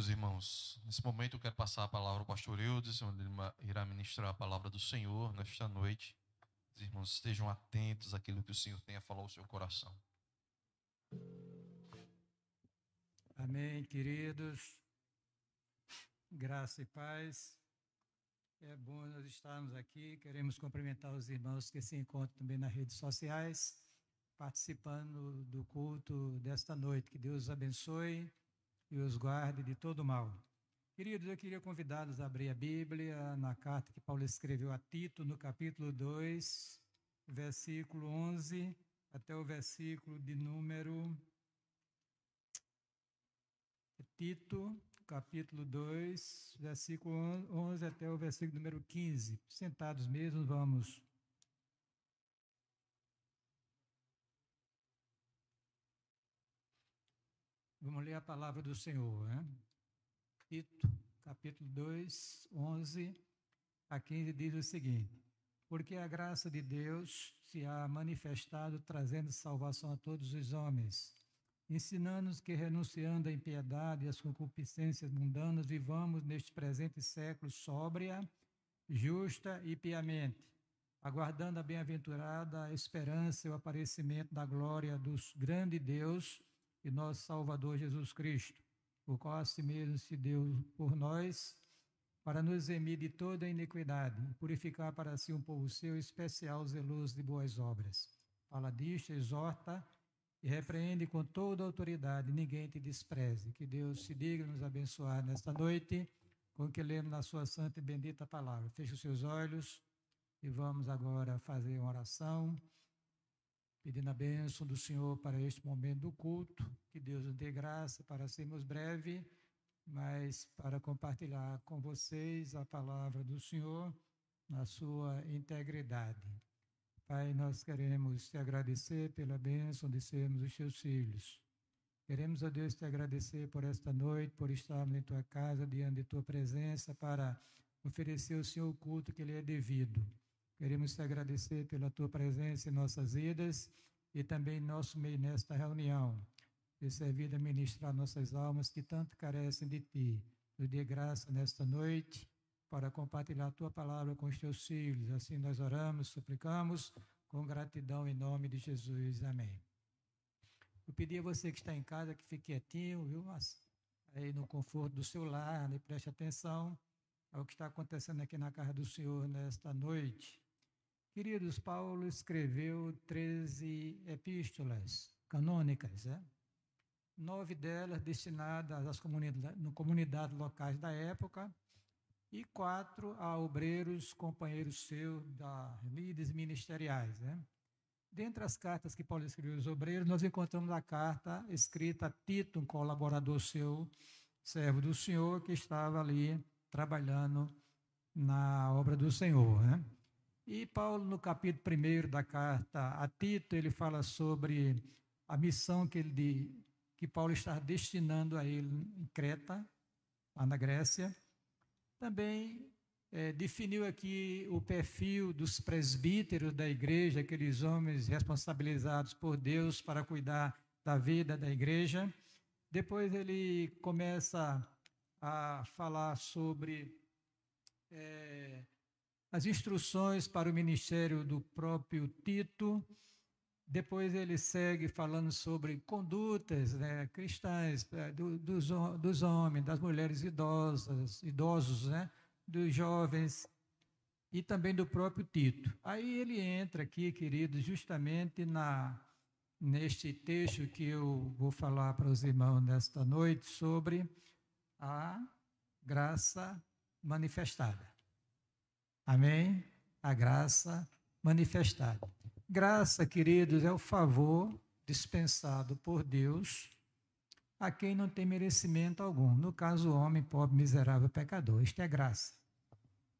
Meus irmãos. Nesse momento eu quero passar a palavra ao pastor Eudes, onde ele irá ministrar a palavra do Senhor nesta noite. Os irmãos estejam atentos àquilo que o Senhor tem a falar ao seu coração. Amém, queridos. Graça e paz. É bom nós estarmos aqui. Queremos cumprimentar os irmãos que se encontram também nas redes sociais, participando do culto desta noite. Que Deus abençoe e os guarde de todo mal. Queridos, eu queria convidá-los a abrir a Bíblia na carta que Paulo escreveu a Tito, no capítulo 2, versículo 11 até o versículo de número. Tito, capítulo 2, versículo 11 até o versículo número 15. Sentados mesmo, vamos. Vamos ler a palavra do Senhor, né? Tito, capítulo 2, 11 a 15 diz o seguinte: Porque a graça de Deus se há manifestado trazendo salvação a todos os homens ensinando-nos que, renunciando à impiedade e às concupiscências mundanas, vivamos neste presente século sóbria, justa e piamente, aguardando a bem-aventurada esperança e o aparecimento da glória do grande Deus e nosso Salvador Jesus Cristo, o qual a si mesmo se deu por nós, para nos remir de toda iniquidade, e purificar para si um povo seu especial, zeloso de boas obras. Fala disto, exorta, e repreende com toda autoridade, ninguém te despreze. Que Deus se diga nos abençoar nesta noite, com que lemos na sua santa e bendita palavra. Feche os seus olhos e vamos agora fazer uma oração, pedindo a bênção do Senhor para este momento do culto. Que Deus nos dê graça para sermos breves, mas para compartilhar com vocês a palavra do Senhor na sua integridade. Pai, nós queremos te agradecer pela bênção de sermos os teus filhos. Queremos, a Deus, te agradecer por esta noite, por estarmos em tua casa, diante de tua presença, para oferecer o Senhor o culto que lhe é devido. Queremos te agradecer pela tua presença em nossas vidas e também em nosso meio nesta reunião. De servir a ministrar nossas almas que tanto carecem de ti. Nos dê graça nesta noite para compartilhar a tua palavra com os teus filhos. Assim nós oramos, suplicamos com gratidão em nome de Jesus. Amém. Eu pedi a você que está em casa que fique quietinho, viu? Mas aí no conforto do seu lar, né? preste atenção ao que está acontecendo aqui na casa do Senhor nesta noite. Queridos, Paulo escreveu 13 epístolas canônicas, né? nove delas destinadas às comunidades, comunidades locais da época, e quatro a obreiros, companheiros seus, da líderes ministeriais. Né? Dentre as cartas que Paulo escreveu aos obreiros, nós encontramos a carta escrita a Tito, um colaborador seu, servo do Senhor, que estava ali trabalhando na obra do Senhor. Né? E Paulo, no capítulo 1 da carta a Tito, ele fala sobre a missão que, ele, que Paulo está destinando a ele em Creta, lá na Grécia, também é, definiu aqui o perfil dos presbíteros da igreja, aqueles homens responsabilizados por Deus para cuidar da vida da igreja. Depois ele começa a falar sobre é, as instruções para o ministério do próprio Tito. Depois ele segue falando sobre condutas né, cristãs é, do, dos, dos homens, das mulheres idosas, idosos, né, dos jovens e também do próprio Tito. Aí ele entra aqui, querido, justamente na neste texto que eu vou falar para os irmãos nesta noite sobre a graça manifestada. Amém? A graça manifestada. Graça, queridos, é o favor dispensado por Deus a quem não tem merecimento algum. No caso, homem pobre, miserável, pecador. Isto é graça.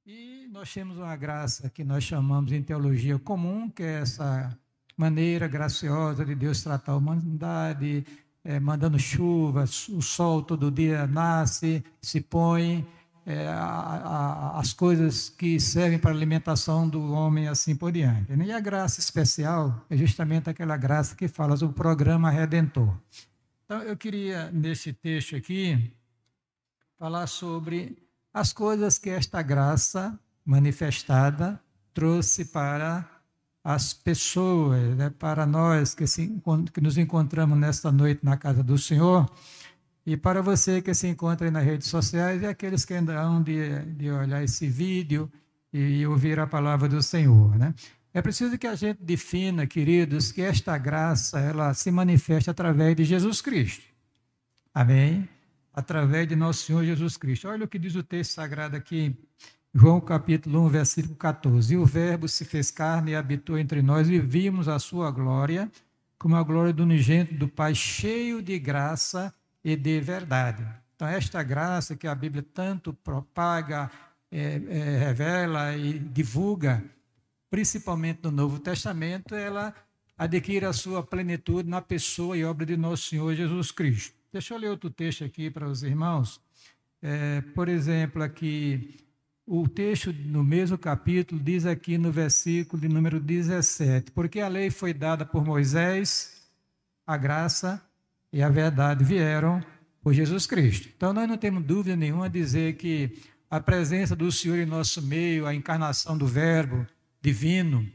E nós temos uma graça que nós chamamos em teologia comum, que é essa maneira graciosa de Deus tratar a humanidade, é, mandando chuva, o sol todo dia nasce, se põe, é, a, a, as coisas que servem para a alimentação do homem assim por diante. Né? E a graça especial é justamente aquela graça que fala do programa redentor. Então, eu queria, nesse texto aqui, falar sobre as coisas que esta graça manifestada trouxe para as pessoas, né, para nós que, se, que nos encontramos nesta noite na casa do Senhor, e para você que se encontra aí nas redes sociais e aqueles que ainda hão de, de olhar esse vídeo e ouvir a palavra do Senhor. Né? É preciso que a gente defina, queridos, que esta graça ela se manifesta através de Jesus Cristo. Amém? Através de nosso Senhor Jesus Cristo. Olha o que diz o texto sagrado aqui, João capítulo 1, versículo 14. E o Verbo se fez carne e habitou entre nós e vimos a sua glória, como a glória do unigênito do Pai, cheio de graça e de verdade. Então, esta graça que a Bíblia tanto propaga, é, é, revela e divulga, principalmente no Novo Testamento, ela adquire a sua plenitude na pessoa e obra de nosso Senhor Jesus Cristo. Deixa eu ler outro texto aqui para os irmãos. É, por exemplo, aqui, o texto no mesmo capítulo diz aqui no versículo de número 17: Porque a lei foi dada por Moisés, a graça e a verdade vieram por Jesus Cristo. Então, nós não temos dúvida nenhuma a dizer que a presença do Senhor em nosso meio, a encarnação do Verbo divino,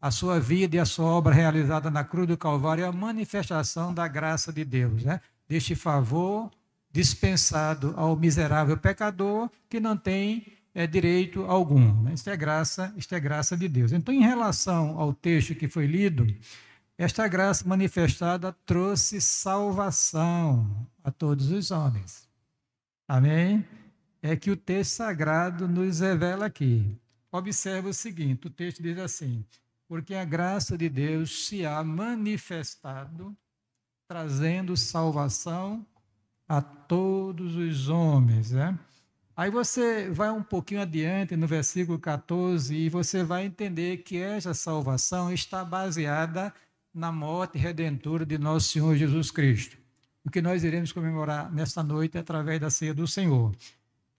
a sua vida e a sua obra realizada na cruz do Calvário é a manifestação da graça de Deus, né? deste favor dispensado ao miserável pecador que não tem é, direito algum. Né? Isto é graça, isto é graça de Deus. Então, em relação ao texto que foi lido, esta graça manifestada trouxe salvação a todos os homens. Amém? É que o texto sagrado nos revela aqui. Observe o seguinte: o texto diz assim: porque a graça de Deus se há manifestado, trazendo salvação a todos os homens. Né? Aí você vai um pouquinho adiante no versículo 14 e você vai entender que essa salvação está baseada na morte redentora de nosso Senhor Jesus Cristo. O que nós iremos comemorar nesta noite através da ceia do Senhor.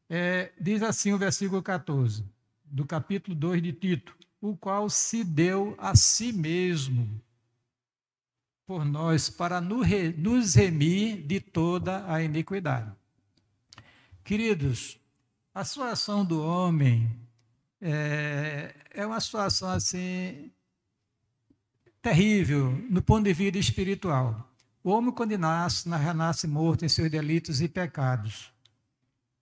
É, diz assim o versículo 14, do capítulo 2 de Tito: o qual se deu a si mesmo por nós para nos remir de toda a iniquidade. Queridos, a situação do homem é, é uma situação assim terrível no ponto de vista espiritual. O homem, quando nasce, nasce morto em seus delitos e pecados,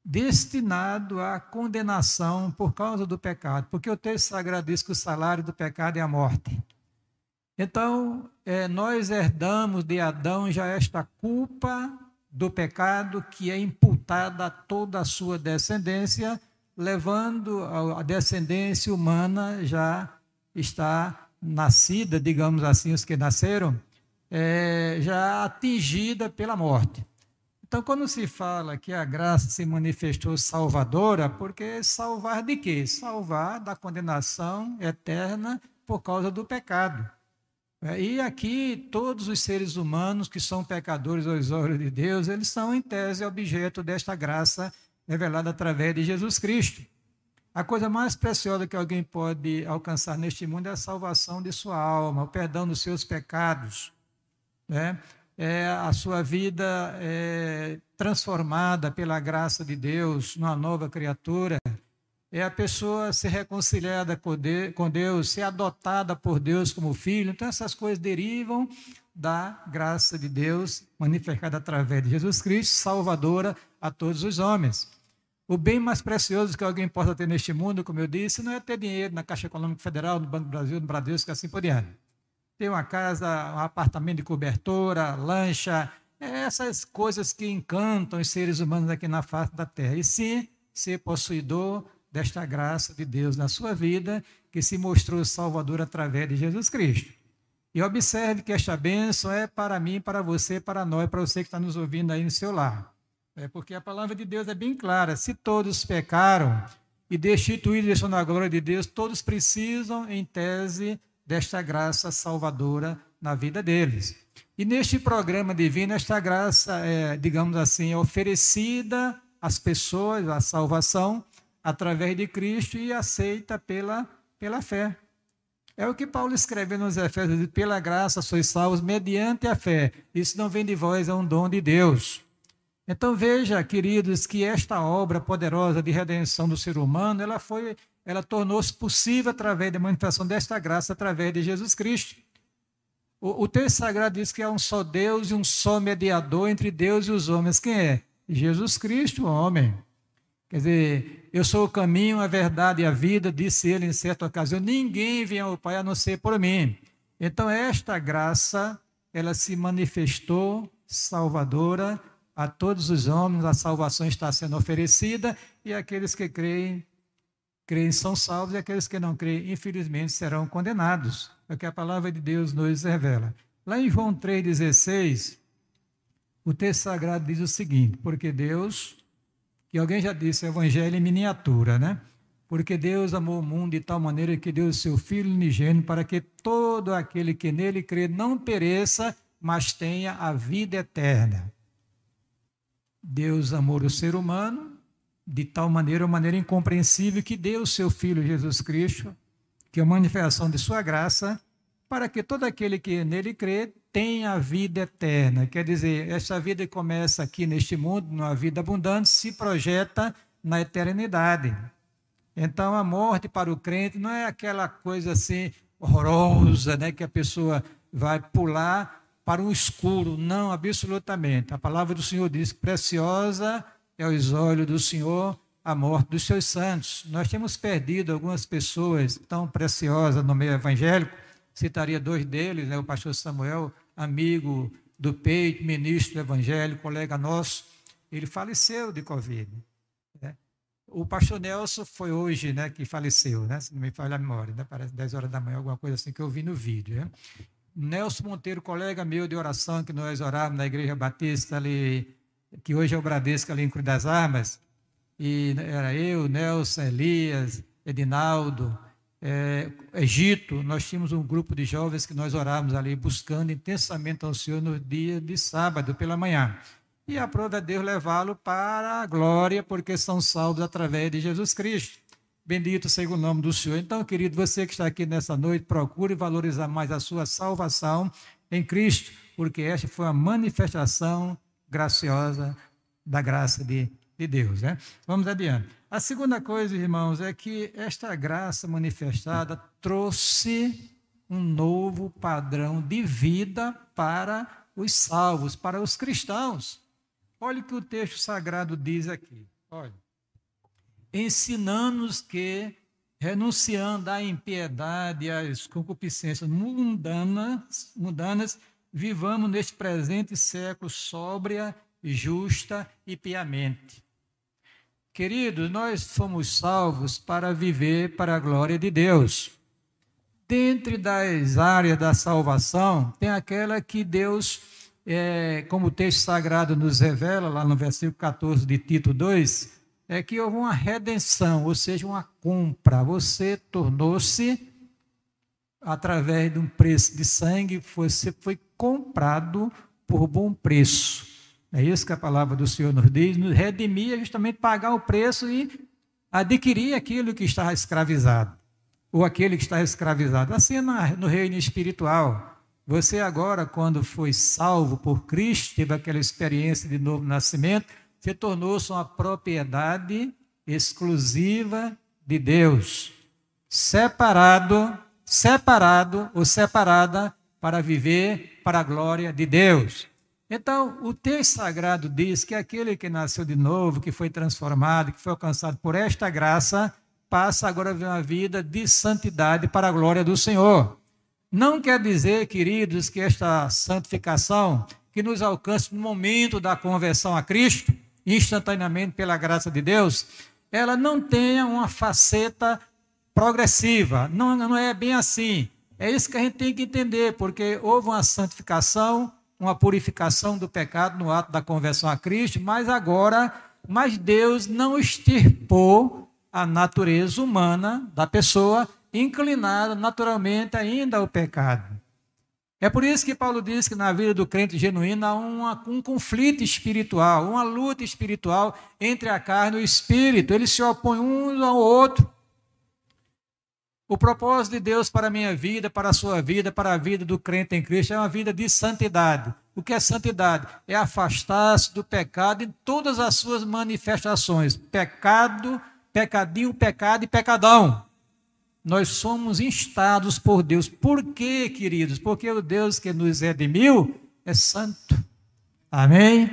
destinado à condenação por causa do pecado, porque o texto sagrado diz que o salário do pecado é a morte. Então, é, nós herdamos de Adão já esta culpa do pecado que é imputada a toda a sua descendência, levando a descendência humana já está nascida, digamos assim, os que nasceram, é, já atingida pela morte. Então, quando se fala que a graça se manifestou salvadora, porque salvar de quê? Salvar da condenação eterna por causa do pecado. É, e aqui, todos os seres humanos que são pecadores aos olhos de Deus, eles são, em tese, objeto desta graça revelada através de Jesus Cristo. A coisa mais preciosa que alguém pode alcançar neste mundo é a salvação de sua alma, o perdão dos seus pecados, né? é a sua vida é, transformada pela graça de Deus numa nova criatura, é a pessoa ser reconciliada com Deus, ser adotada por Deus como filho. Então, essas coisas derivam da graça de Deus manifestada através de Jesus Cristo, salvadora a todos os homens. O bem mais precioso que alguém possa ter neste mundo, como eu disse, não é ter dinheiro na Caixa Econômica Federal, no Banco do Brasil, no Bradesco, assim por diante. Ter uma casa, um apartamento de cobertura, lancha, essas coisas que encantam os seres humanos aqui na face da terra. E sim, ser possuidor desta graça de Deus na sua vida, que se mostrou salvador através de Jesus Cristo. E observe que esta bênção é para mim, para você, para nós, para você que está nos ouvindo aí no seu lar. É porque a palavra de Deus é bem clara. Se todos pecaram e destituídos estão na glória de Deus, todos precisam, em tese, desta graça salvadora na vida deles. E neste programa divino, esta graça, é, digamos assim, é oferecida às pessoas, a salvação, através de Cristo e aceita pela, pela fé. É o que Paulo escreve nos Efésios: pela graça sois salvos mediante a fé. Isso não vem de vós, é um dom de Deus. Então veja, queridos, que esta obra poderosa de redenção do ser humano, ela foi, ela tornou-se possível através da manifestação desta graça através de Jesus Cristo. O, o texto sagrado diz que há um só Deus e um só mediador entre Deus e os homens. Quem é? Jesus Cristo, homem. Quer dizer, eu sou o caminho, a verdade e a vida, disse ele em certa ocasião. Ninguém vem ao Pai a não ser por mim. Então, esta graça, ela se manifestou salvadora a todos os homens, a salvação está sendo oferecida e aqueles que creem, creem são salvos e aqueles que não creem, infelizmente, serão condenados. É o que a palavra de Deus nos revela. Lá em João 3,16, o texto sagrado diz o seguinte: porque Deus que alguém já disse, evangelho em miniatura, né? Porque Deus amou o mundo de tal maneira que deu o seu Filho unigênito para que todo aquele que nele crê não pereça, mas tenha a vida eterna. Deus amou o ser humano de tal maneira, uma maneira incompreensível, que deu o seu Filho Jesus Cristo, que é a manifestação de sua graça, para que todo aquele que nele crê tem a vida eterna. Quer dizer, essa vida que começa aqui neste mundo, numa vida abundante, se projeta na eternidade. Então, a morte para o crente não é aquela coisa assim horrorosa, né, que a pessoa vai pular para um escuro. Não, absolutamente. A palavra do Senhor diz que preciosa é aos olhos do Senhor a morte dos seus santos. Nós temos perdido algumas pessoas tão preciosas no meio evangélico. Citaria dois deles, né, o pastor Samuel amigo do peito, ministro do evangelho, colega nosso, ele faleceu de Covid. Né? O pastor Nelson foi hoje, né, que faleceu, né, se não me falha a memória, né, parece 10 horas da manhã, alguma coisa assim que eu vi no vídeo. Né? Nelson Monteiro, colega meu de oração, que nós orávamos na Igreja Batista ali, que hoje é o Bradesco ali em Cruz das Armas, e era eu, Nelson, Elias, Edinaldo, é, Egito, nós tínhamos um grupo de jovens que nós orávamos ali, buscando intensamente ao Senhor no dia de sábado pela manhã. E aprova é Deus levá-lo para a glória, porque são salvos através de Jesus Cristo. Bendito seja o nome do Senhor. Então, querido, você que está aqui nessa noite, procure valorizar mais a sua salvação em Cristo, porque esta foi a manifestação graciosa da graça de, de Deus. Né? Vamos adiante. A segunda coisa, irmãos, é que esta graça manifestada trouxe um novo padrão de vida para os salvos, para os cristãos. Olha o que o texto sagrado diz aqui. Olha. Ensinando-nos que, renunciando à impiedade e às concupiscências mundanas, mundanas, vivamos neste presente século sóbria, justa e piamente Queridos, nós fomos salvos para viver para a glória de Deus. Dentre das áreas da salvação, tem aquela que Deus, é, como o texto sagrado nos revela, lá no versículo 14 de Tito 2, é que houve uma redenção, ou seja, uma compra. Você tornou-se, através de um preço de sangue, você foi comprado por bom preço. É isso que a palavra do Senhor nos diz. Nos redimir é justamente pagar o preço e adquirir aquilo que está escravizado. Ou aquele que está escravizado. Assim é no reino espiritual. Você agora, quando foi salvo por Cristo, teve aquela experiência de novo nascimento, se tornou-se uma propriedade exclusiva de Deus. Separado, separado ou separada para viver para a glória de Deus. Então, o texto sagrado diz que aquele que nasceu de novo, que foi transformado, que foi alcançado por esta graça, passa agora a viver uma vida de santidade para a glória do Senhor. Não quer dizer, queridos, que esta santificação que nos alcança no momento da conversão a Cristo, instantaneamente pela graça de Deus, ela não tenha uma faceta progressiva. Não, não é bem assim. É isso que a gente tem que entender, porque houve uma santificação uma purificação do pecado no ato da conversão a Cristo, mas agora, mas Deus não extirpou a natureza humana da pessoa inclinada naturalmente ainda ao pecado. É por isso que Paulo diz que na vida do crente genuíno há uma, um conflito espiritual, uma luta espiritual entre a carne e o espírito. Eles se opõem um ao outro. O propósito de Deus para a minha vida, para a sua vida, para a vida do crente em Cristo é uma vida de santidade. O que é santidade? É afastar-se do pecado em todas as suas manifestações: pecado, pecadinho, pecado e pecadão. Nós somos instados por Deus. Por quê, queridos? Porque o Deus que nos redimiu é santo. Amém?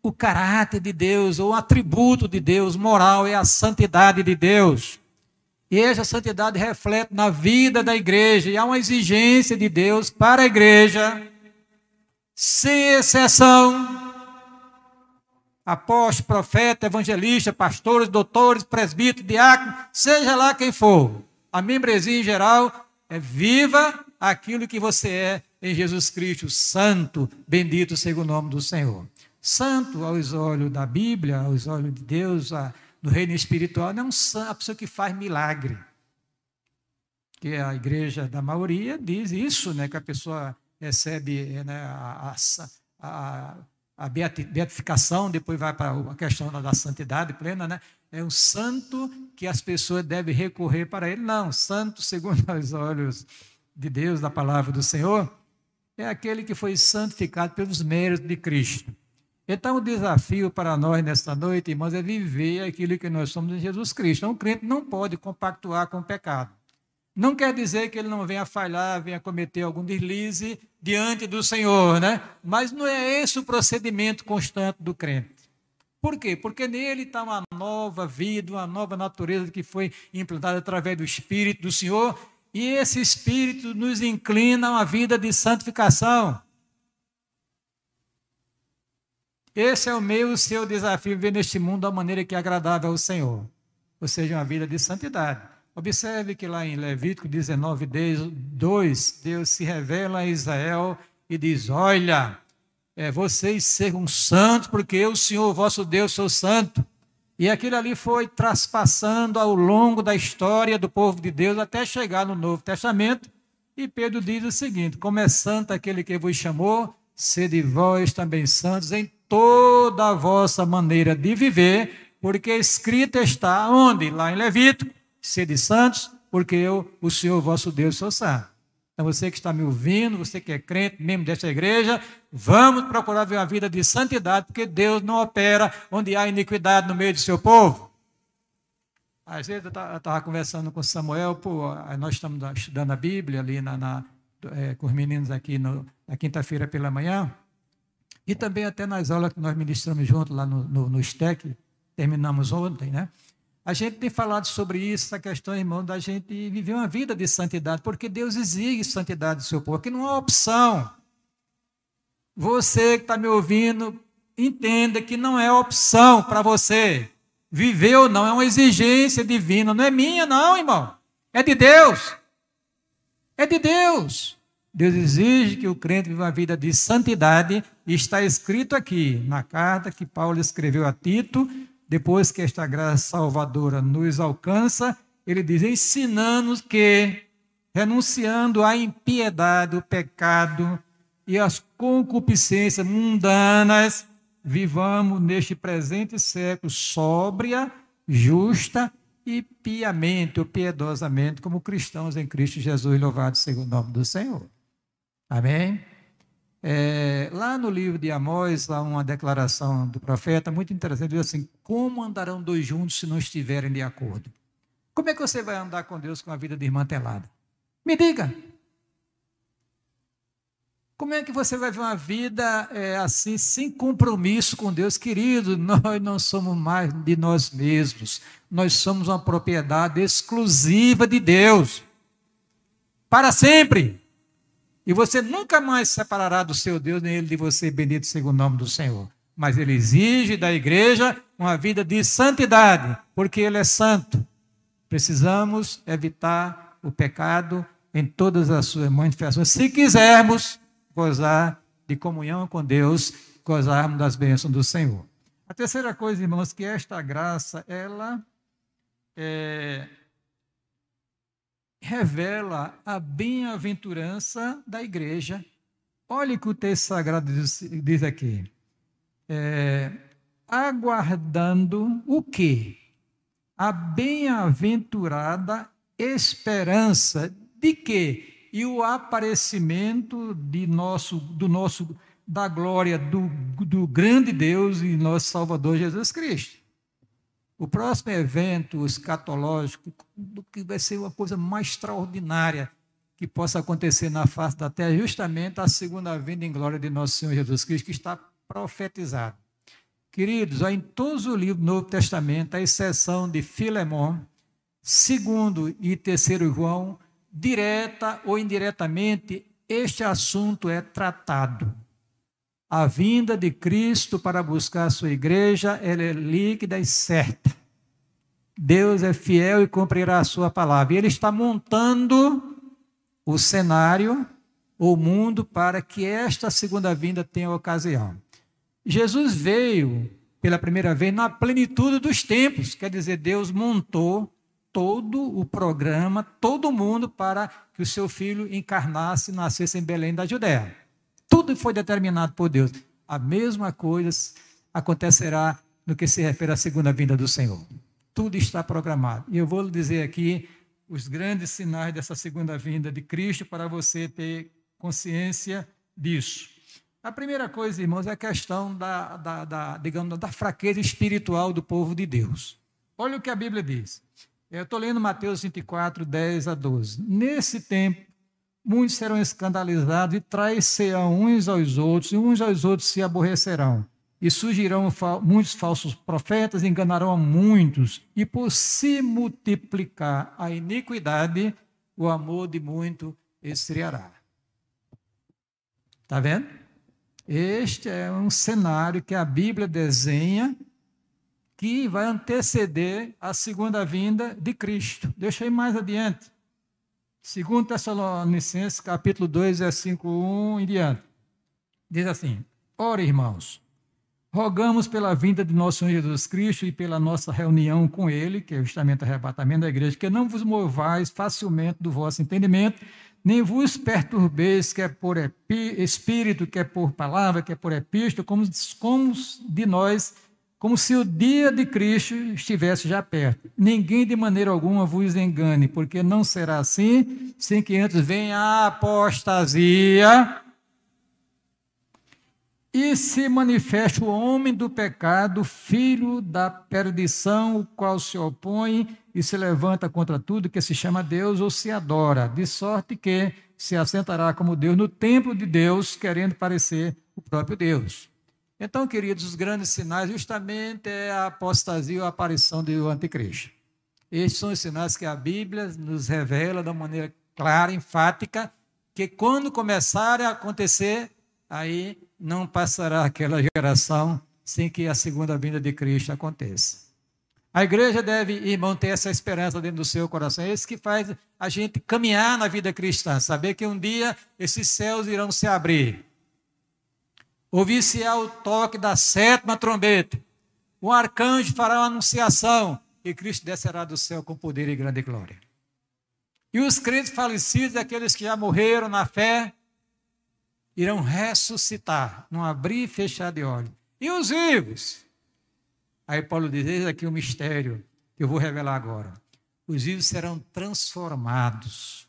O caráter de Deus, o atributo de Deus moral é a santidade de Deus. E essa santidade reflete na vida da igreja, e há uma exigência de Deus para a igreja, sem exceção. Apóstolo, profeta, evangelista, pastores, doutores, presbíteros, diáconos, seja lá quem for, a membresia em geral é viva aquilo que você é em Jesus Cristo, santo, bendito seja o nome do Senhor. Santo aos olhos da Bíblia, aos olhos de Deus, a, no reino espiritual, não é a pessoa que faz milagre. Que a igreja da maioria diz isso, né, que a pessoa recebe né, a, a, a beatificação, depois vai para a questão da santidade plena, né? É um santo que as pessoas devem recorrer para ele. Não, santo, segundo os olhos de Deus, da palavra do Senhor, é aquele que foi santificado pelos méritos de Cristo. Então, o desafio para nós nesta noite, irmãos, é viver aquilo que nós somos em Jesus Cristo. Então, um crente não pode compactuar com o pecado. Não quer dizer que ele não venha falhar, venha cometer algum deslize diante do Senhor, né? Mas não é esse o procedimento constante do crente. Por quê? Porque nele está uma nova vida, uma nova natureza que foi implantada através do Espírito do Senhor, e esse Espírito nos inclina a uma vida de santificação. Esse é o meu o seu desafio, viver neste mundo da maneira que é agradável ao Senhor. Ou seja, uma vida de santidade. Observe que lá em Levítico 19, 2, Deus se revela a Israel e diz: Olha, é, vocês sejam santos, porque eu, Senhor, vosso Deus, sou santo. E aquilo ali foi traspassando ao longo da história do povo de Deus até chegar no Novo Testamento. E Pedro diz o seguinte: Como é santo aquele que vos chamou, sede vós também santos em toda a vossa maneira de viver, porque escrito está onde? Lá em Levítico: Sede santos, porque eu, o Senhor vosso Deus, sou santo. Então, você que está me ouvindo, você que é crente, membro desta igreja, vamos procurar ver uma vida de santidade, porque Deus não opera onde há iniquidade no meio do seu povo. Às vezes eu estava conversando com Samuel, pô, nós estamos estudando a Bíblia ali na, na é, com os meninos aqui no, na quinta-feira pela manhã, e também até nas aulas que nós ministramos juntos lá no, no, no STEC, terminamos ontem, né? A gente tem falado sobre isso, essa questão, irmão, da gente viver uma vida de santidade, porque Deus exige santidade do seu povo, que não é opção. Você que está me ouvindo, entenda que não é opção para você. Viver ou não é uma exigência divina, não é minha, não, irmão. É de Deus. É de Deus. Deus exige que o crente viva uma vida de santidade, e está escrito aqui na carta que Paulo escreveu a Tito, depois que esta graça salvadora nos alcança, ele diz: ensinando que, renunciando à impiedade, o pecado e as concupiscências mundanas, vivamos neste presente século sóbria, justa e piamente ou piedosamente, como cristãos em Cristo Jesus, louvado seja o nome do Senhor. Amém? É, lá no livro de Amós, há uma declaração do profeta muito interessante, diz assim, como andarão dois juntos se não estiverem de acordo? Como é que você vai andar com Deus com a vida desmantelada? Me diga. Como é que você vai ver uma vida é, assim, sem compromisso com Deus? Querido, nós não somos mais de nós mesmos. Nós somos uma propriedade exclusiva de Deus. Para sempre. E você nunca mais se separará do seu Deus, nem ele de você, bendito seja o nome do Senhor. Mas ele exige da igreja uma vida de santidade, porque ele é santo. Precisamos evitar o pecado em todas as suas manifestações, se quisermos gozar de comunhão com Deus, gozarmos das bênçãos do Senhor. A terceira coisa, irmãos, que esta graça, ela é, revela a bem-aventurança da igreja. Olhe o que o texto sagrado diz, diz aqui. É, aguardando o quê? A bem-aventurada esperança de quê? E o aparecimento de nosso, do nosso da glória do, do grande Deus e nosso Salvador Jesus Cristo. O próximo evento escatológico, que vai ser uma coisa mais extraordinária que possa acontecer na face da terra, justamente a segunda vinda em glória de nosso Senhor Jesus Cristo, que está profetizado. Queridos, em todos os livros do Novo Testamento, à exceção de Filemão, segundo e terceiro João, direta ou indiretamente, este assunto é tratado. A vinda de Cristo para buscar a sua igreja, ela é líquida e certa. Deus é fiel e cumprirá a sua palavra. E ele está montando o cenário, o mundo, para que esta segunda vinda tenha ocasião. Jesus veio pela primeira vez na plenitude dos tempos, quer dizer, Deus montou todo o programa, todo mundo para que o seu filho encarnasse e nascesse em Belém da Judéia. Tudo foi determinado por Deus. A mesma coisa acontecerá no que se refere à segunda vinda do Senhor. Tudo está programado. E eu vou lhe dizer aqui os grandes sinais dessa segunda vinda de Cristo para você ter consciência disso. A primeira coisa, irmãos, é a questão da, da, da digamos, da fraqueza espiritual do povo de Deus. Olha o que a Bíblia diz. Eu estou lendo Mateus 24, 10 a 12. Nesse tempo, muitos serão escandalizados e traiçoeirão uns aos outros, e uns aos outros se aborrecerão. E surgirão muitos falsos profetas, enganarão a muitos, e por se multiplicar a iniquidade, o amor de muito esfriará. Está vendo? Este é um cenário que a Bíblia desenha que vai anteceder a segunda vinda de Cristo. Deixa aí mais adiante. Segundo Tessalonicenses, capítulo 2, versículo 1 em diante. Diz assim: Ora, irmãos, rogamos pela vinda de nosso Senhor Jesus Cristo e pela nossa reunião com Ele, que é justamente o arrebatamento da igreja, que não vos movais facilmente do vosso entendimento, nem vos perturbeis, quer por espírito, quer por palavra, quer por epístola, como, como de nós como se o dia de Cristo estivesse já perto. Ninguém de maneira alguma vos engane, porque não será assim, sem que antes venha a apostasia e se manifeste o homem do pecado, filho da perdição, o qual se opõe e se levanta contra tudo que se chama Deus ou se adora, de sorte que se assentará como Deus no templo de Deus, querendo parecer o próprio Deus. Então, queridos, os grandes sinais justamente é a apostasia ou a aparição do anticristo. Estes são os sinais que a Bíblia nos revela uma maneira clara, enfática, que quando começarem a acontecer, aí não passará aquela geração sem que a segunda vinda de Cristo aconteça. A igreja deve, irmão, ter essa esperança dentro do seu coração. É isso que faz a gente caminhar na vida cristã, saber que um dia esses céus irão se abrir Ouvir-se-á o toque da sétima trombeta. O arcanjo fará uma anunciação e Cristo descerá do céu com poder e grande glória. E os crentes falecidos, aqueles que já morreram na fé, irão ressuscitar, não abrir e fechar de olhos. E os vivos? Aí Paulo diz: Eis aqui o mistério que eu vou revelar agora. Os vivos serão transformados,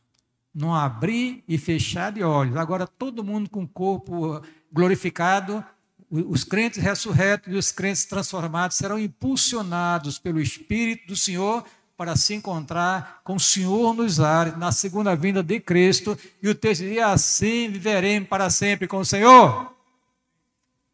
não abrir e fechar de olhos. Agora todo mundo com corpo glorificado, os crentes ressurretos e os crentes transformados serão impulsionados pelo Espírito do Senhor para se encontrar com o Senhor nos ares, na segunda vinda de Cristo, e o texto diz: assim viveremos para sempre com o Senhor.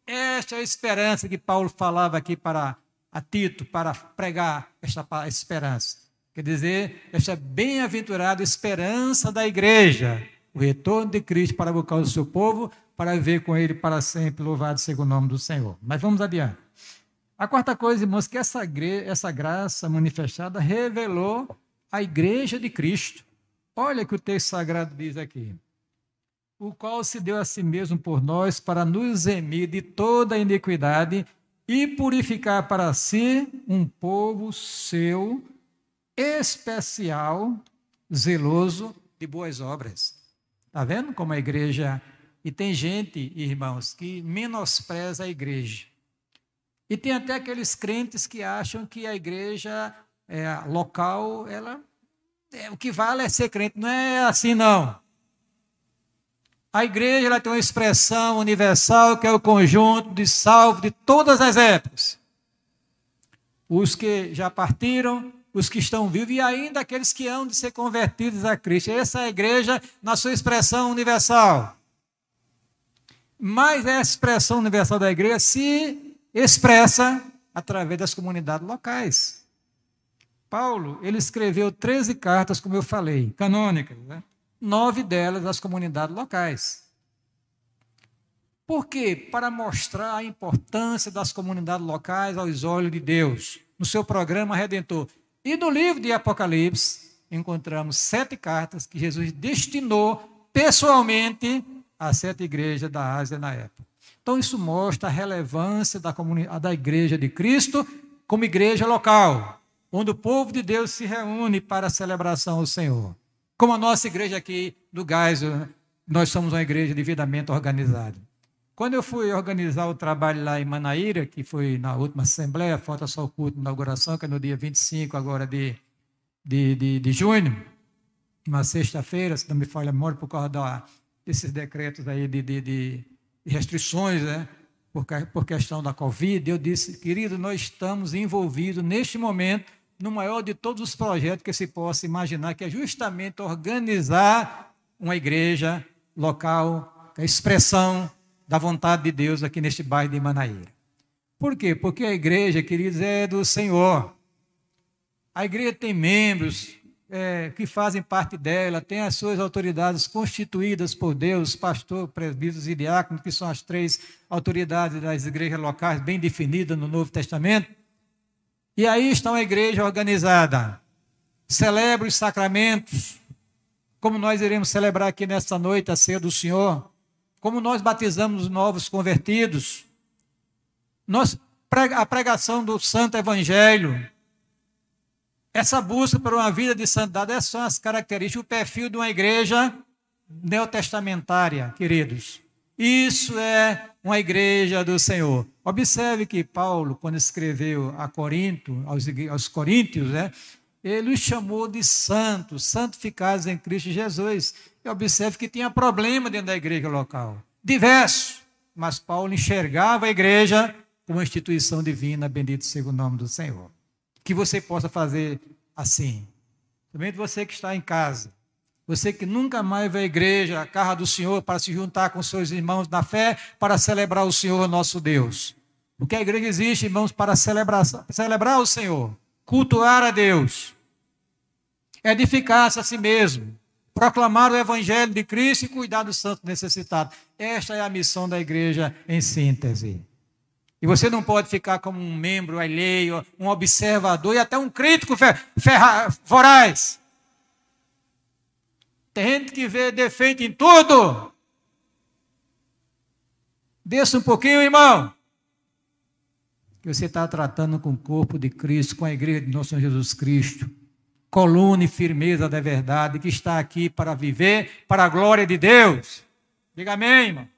Esta é a esperança que Paulo falava aqui para a Tito, para pregar esta esperança. Quer dizer, esta bem-aventurada esperança da igreja, o retorno de Cristo para buscar o seu povo, para viver com ele para sempre, louvado seja o nome do Senhor. Mas vamos adiante. A quarta coisa, irmãos, que essa, essa graça manifestada revelou a igreja de Cristo. Olha que o texto sagrado diz aqui. O qual se deu a si mesmo por nós para nos remir de toda iniquidade e purificar para si um povo seu especial, zeloso de boas obras. Está vendo como a igreja e tem gente, irmãos, que menospreza a igreja. E tem até aqueles crentes que acham que a igreja é, local, ela é, o que vale é ser crente. Não é assim, não. A igreja ela tem uma expressão universal que é o conjunto de salvos de todas as épocas. Os que já partiram, os que estão vivos e ainda aqueles que hão de ser convertidos a Cristo. Essa é a igreja na sua expressão universal. Mas a expressão universal da igreja se expressa através das comunidades locais. Paulo, ele escreveu 13 cartas, como eu falei, canônicas, né? nove delas às comunidades locais. Por quê? Para mostrar a importância das comunidades locais aos olhos de Deus, no seu programa Redentor. E no livro de Apocalipse, encontramos sete cartas que Jesus destinou pessoalmente às sete igrejas da Ásia na época. Então, isso mostra a relevância da, da igreja de Cristo como igreja local, onde o povo de Deus se reúne para a celebração ao Senhor. Como a nossa igreja aqui do Geisel, nós somos uma igreja devidamente organizada. Quando eu fui organizar o trabalho lá em Manaíra, que foi na última assembleia, falta só o culto de inauguração, que é no dia 25 agora de, de, de, de junho, uma sexta-feira, se não me falha a memória, por causa da, desses decretos aí de, de, de restrições, né? Por, por questão da Covid, eu disse, querido, nós estamos envolvidos neste momento no maior de todos os projetos que se possa imaginar, que é justamente organizar uma igreja local, a expressão da vontade de Deus aqui neste bairro de Manaíra. Por quê? Porque a igreja, queridos, é do Senhor. A igreja tem membros é, que fazem parte dela, tem as suas autoridades constituídas por Deus, pastor, presbíteros e diáconos, que são as três autoridades das igrejas locais bem definidas no Novo Testamento. E aí está uma igreja organizada. Celebra os sacramentos, como nós iremos celebrar aqui nesta noite a ceia do Senhor como nós batizamos os novos convertidos, nós, a pregação do Santo Evangelho, essa busca por uma vida de santidade, são as características, o perfil de uma igreja neotestamentária, queridos. Isso é uma igreja do Senhor. Observe que Paulo, quando escreveu a Corinto, aos, aos Coríntios, né, ele os chamou de santos, santificados em Cristo Jesus. E observe que tinha problema dentro da igreja local. Diversos. Mas Paulo enxergava a igreja como uma instituição divina, bendito seja o nome do Senhor. Que você possa fazer assim. Também você que está em casa. Você que nunca mais vai à igreja, a casa do Senhor, para se juntar com seus irmãos na fé, para celebrar o Senhor nosso Deus. Porque a igreja existe, irmãos, para celebrar, celebrar o Senhor, cultuar a Deus, edificar-se a si mesmo, proclamar o evangelho de Cristo e cuidar do santo necessitado. Esta é a missão da igreja em síntese. E você não pode ficar como um membro alheio, um observador e até um crítico voraz. Tem gente que vê defeito em tudo. Desça um pouquinho, irmão. Que você está tratando com o corpo de Cristo, com a igreja de nosso Senhor Jesus Cristo coluna e firmeza da verdade, que está aqui para viver para a glória de Deus. Diga amém, irmão.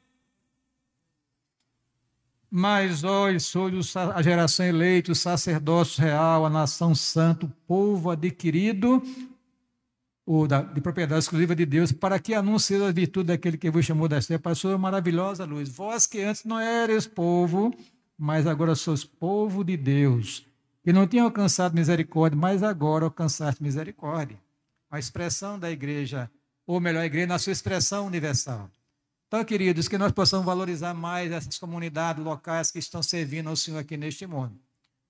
Mas olhe, sois a geração eleita, o sacerdócio real, a nação santa, o povo adquirido, ou da, de propriedade exclusiva de Deus, para que anuncie a virtude daquele que vos chamou da terra para a sua maravilhosa luz. Vós que antes não eres povo, mas agora sois povo de Deus que não tinha alcançado misericórdia, mas agora alcançaste misericórdia. A expressão da igreja, ou melhor, a igreja na sua expressão universal. Então, queridos, que nós possamos valorizar mais essas comunidades locais que estão servindo ao Senhor aqui neste mundo.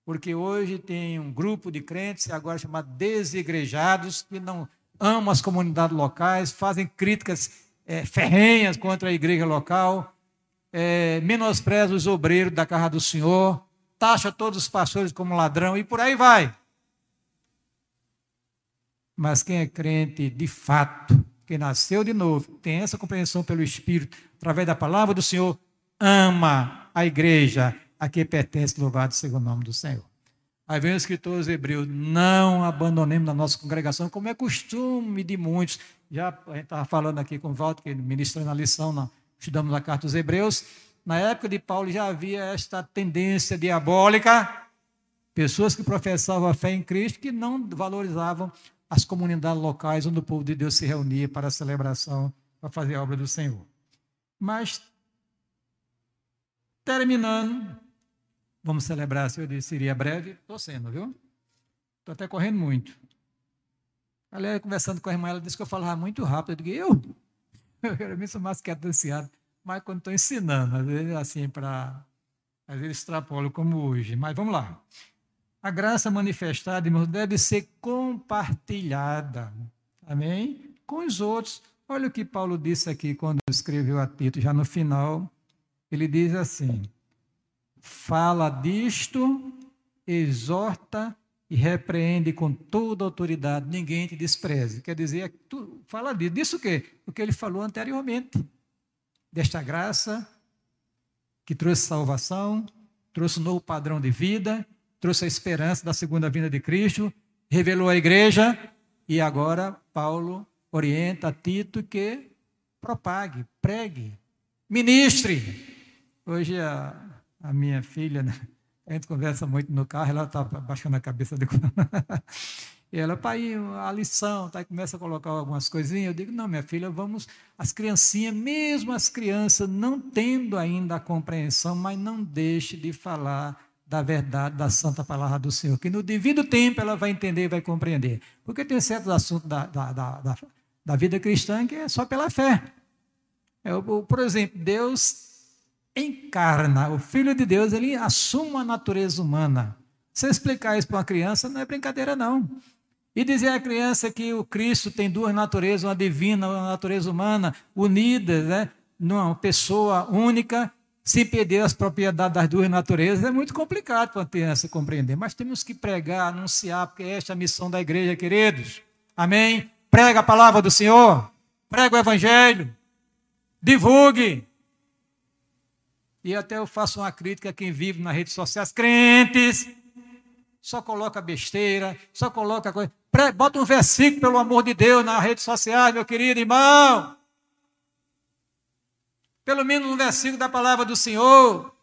Porque hoje tem um grupo de crentes, agora chamado desigrejados, que não amam as comunidades locais, fazem críticas é, ferrenhas contra a igreja local, é, menosprezam os obreiros da casa do Senhor, taxa todos os pastores como ladrão e por aí vai. Mas quem é crente de fato, que nasceu de novo, tem essa compreensão pelo Espírito, através da palavra do Senhor, ama a igreja a que pertence, louvado seja o nome do Senhor. Aí vem o escritor aos Hebreus: não abandonemos na nossa congregação, como é costume de muitos. Já a gente estava falando aqui com o Walter, que ministrou na lição, nós estudamos a carta dos Hebreus. Na época de Paulo já havia esta tendência diabólica, pessoas que professavam a fé em Cristo que não valorizavam as comunidades locais onde o povo de Deus se reunia para a celebração, para fazer a obra do Senhor. Mas, terminando, vamos celebrar, se eu disse, seria breve, estou sendo, viu? Estou até correndo muito. Aliás, conversando com a irmã, ela disse que eu falava muito rápido. Eu digo, eu? Eu geralmente sou mais quieto ansiado, mas quando estou ensinando, às vezes assim, para. Às vezes extrapolo como hoje. Mas vamos lá. A graça manifestada, irmãos, deve ser compartilhada. Amém? Com os outros. Olha o que Paulo disse aqui quando escreveu a Tito, já no final. Ele diz assim: fala disto, exorta e repreende com toda autoridade, ninguém te despreze. Quer dizer, é tu, fala disso. Disso o quê? O que ele falou anteriormente. Desta graça que trouxe salvação, trouxe um novo padrão de vida, trouxe a esperança da segunda vinda de Cristo, revelou a igreja e agora Paulo orienta Tito que propague, pregue, ministre. Hoje a, a minha filha, né? A gente conversa muito no carro, ela está baixando a cabeça de E ela, pai, a lição, tá? Começa a colocar algumas coisinhas. Eu digo, não, minha filha, vamos. As criancinhas, mesmo as crianças, não tendo ainda a compreensão, mas não deixe de falar da verdade, da santa palavra do Senhor, que no devido tempo ela vai entender e vai compreender. Porque tem certos assuntos da, da, da, da, vida cristã que é só pela fé. É, por exemplo, Deus encarna, o Filho de Deus, ele assume a natureza humana. Se explicar isso para uma criança, não é brincadeira, não. E dizer à criança que o Cristo tem duas naturezas, uma divina uma natureza humana, unidas, né, numa pessoa única, sem perder as propriedades das duas naturezas, é muito complicado para a criança compreender. Mas temos que pregar, anunciar, porque esta é a missão da igreja, queridos. Amém? Prega a palavra do Senhor, prega o Evangelho, divulgue, e até eu faço uma crítica a quem vive nas redes sociais, crentes, só coloca besteira, só coloca coisa. Bota um versículo, pelo amor de Deus, nas redes sociais, meu querido irmão. Pelo menos um versículo da palavra do Senhor.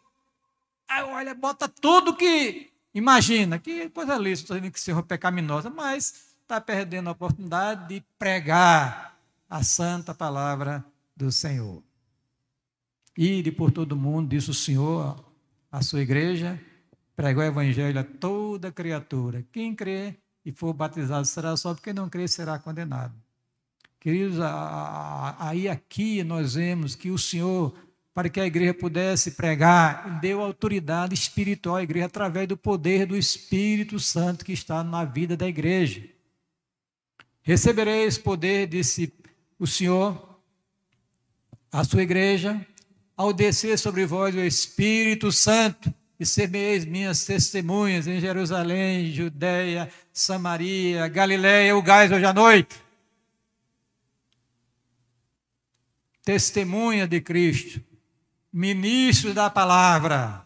Aí, olha, bota tudo que. Imagina, que coisa dizendo que seja pecaminosa, mas está perdendo a oportunidade de pregar a santa palavra do Senhor. Ide por todo mundo, disse o Senhor à sua igreja, pregou o evangelho a toda criatura. Quem crê e for batizado será salvo, quem não crê será condenado. Queridos, aí aqui nós vemos que o Senhor, para que a igreja pudesse pregar, deu autoridade espiritual à igreja através do poder do Espírito Santo que está na vida da igreja. Recebereis poder, disse o Senhor, a sua igreja, ao descer sobre vós o Espírito Santo, e semeis minhas testemunhas em Jerusalém, Judéia, Samaria, Galiléia, o gás hoje à noite. Testemunha de Cristo, ministros da palavra,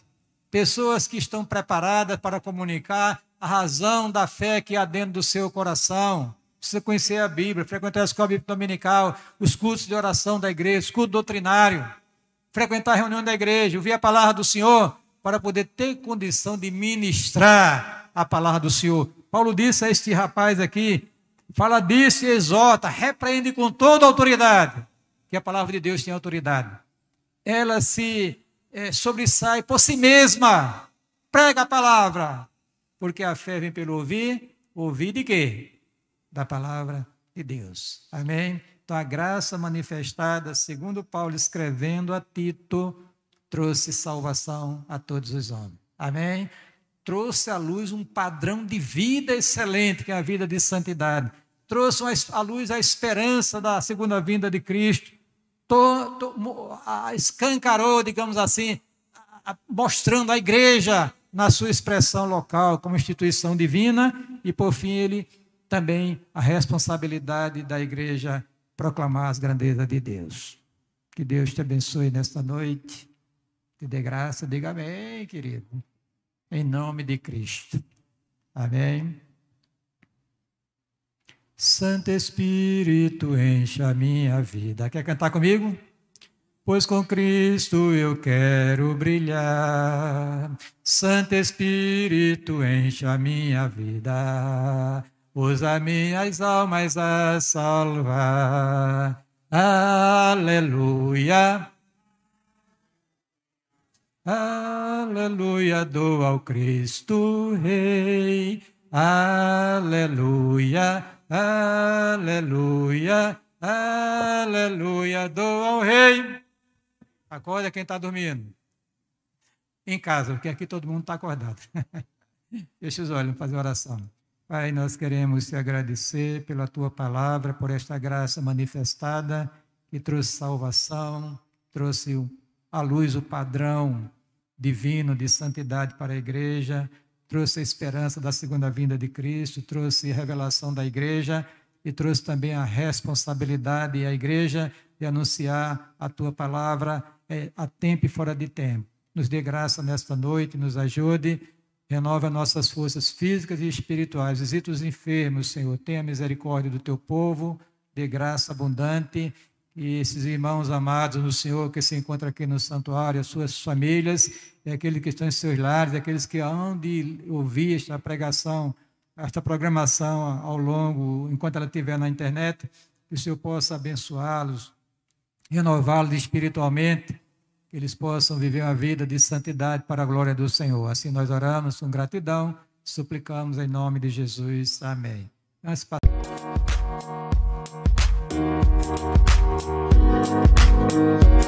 pessoas que estão preparadas para comunicar a razão da fé que há dentro do seu coração. Precisa conhecer a Bíblia, frequentar a escola bíblica dominical, os cursos de oração da igreja, os cultos doutrinários frequentar a reunião da igreja, ouvir a palavra do Senhor, para poder ter condição de ministrar a palavra do Senhor. Paulo disse a este rapaz aqui: fala disso e exorta, repreende com toda autoridade, que a palavra de Deus tem autoridade. Ela se é, sobressai por si mesma, prega a palavra, porque a fé vem pelo ouvir, ouvir de quê? Da palavra de Deus. Amém? Então, a graça manifestada, segundo Paulo escrevendo a Tito, trouxe salvação a todos os homens. Amém? Trouxe à luz um padrão de vida excelente, que é a vida de santidade. Trouxe à luz a esperança da segunda vinda de Cristo. Escancarou, digamos assim, mostrando a igreja na sua expressão local como instituição divina e por fim ele também a responsabilidade da igreja proclamar as grandezas de Deus. Que Deus te abençoe nesta noite. Te dê graça, diga amém, querido. Em nome de Cristo. Amém. Santo Espírito, enche a minha vida. Quer cantar comigo? Pois com Cristo eu quero brilhar. Santo Espírito, enche a minha vida usa minhas almas a salvar. Aleluia, Aleluia, dou ao Cristo Rei. Aleluia, aleluia, aleluia, dou ao Rei. Acorda quem está dormindo. Em casa, porque aqui todo mundo está acordado. Feche os olhos, fazer oração. Pai, nós queremos te agradecer pela tua palavra, por esta graça manifestada que trouxe salvação, trouxe à luz o padrão divino de santidade para a igreja, trouxe a esperança da segunda vinda de Cristo, trouxe a revelação da igreja e trouxe também a responsabilidade à igreja de anunciar a tua palavra é, a tempo e fora de tempo. Nos dê graça nesta noite, nos ajude renova nossas forças físicas e espirituais. Visita os enfermos, Senhor. Tenha misericórdia do teu povo, dê graça abundante. E esses irmãos amados no Senhor que se encontram aqui no santuário, as suas famílias, e aqueles que estão em seus lares, aqueles que hão de ouvir esta pregação, esta programação ao longo, enquanto ela estiver na internet, que o Senhor possa abençoá-los, renová-los espiritualmente que eles possam viver uma vida de santidade para a glória do Senhor. Assim nós oramos com gratidão, suplicamos em nome de Jesus. Amém. Antes thank you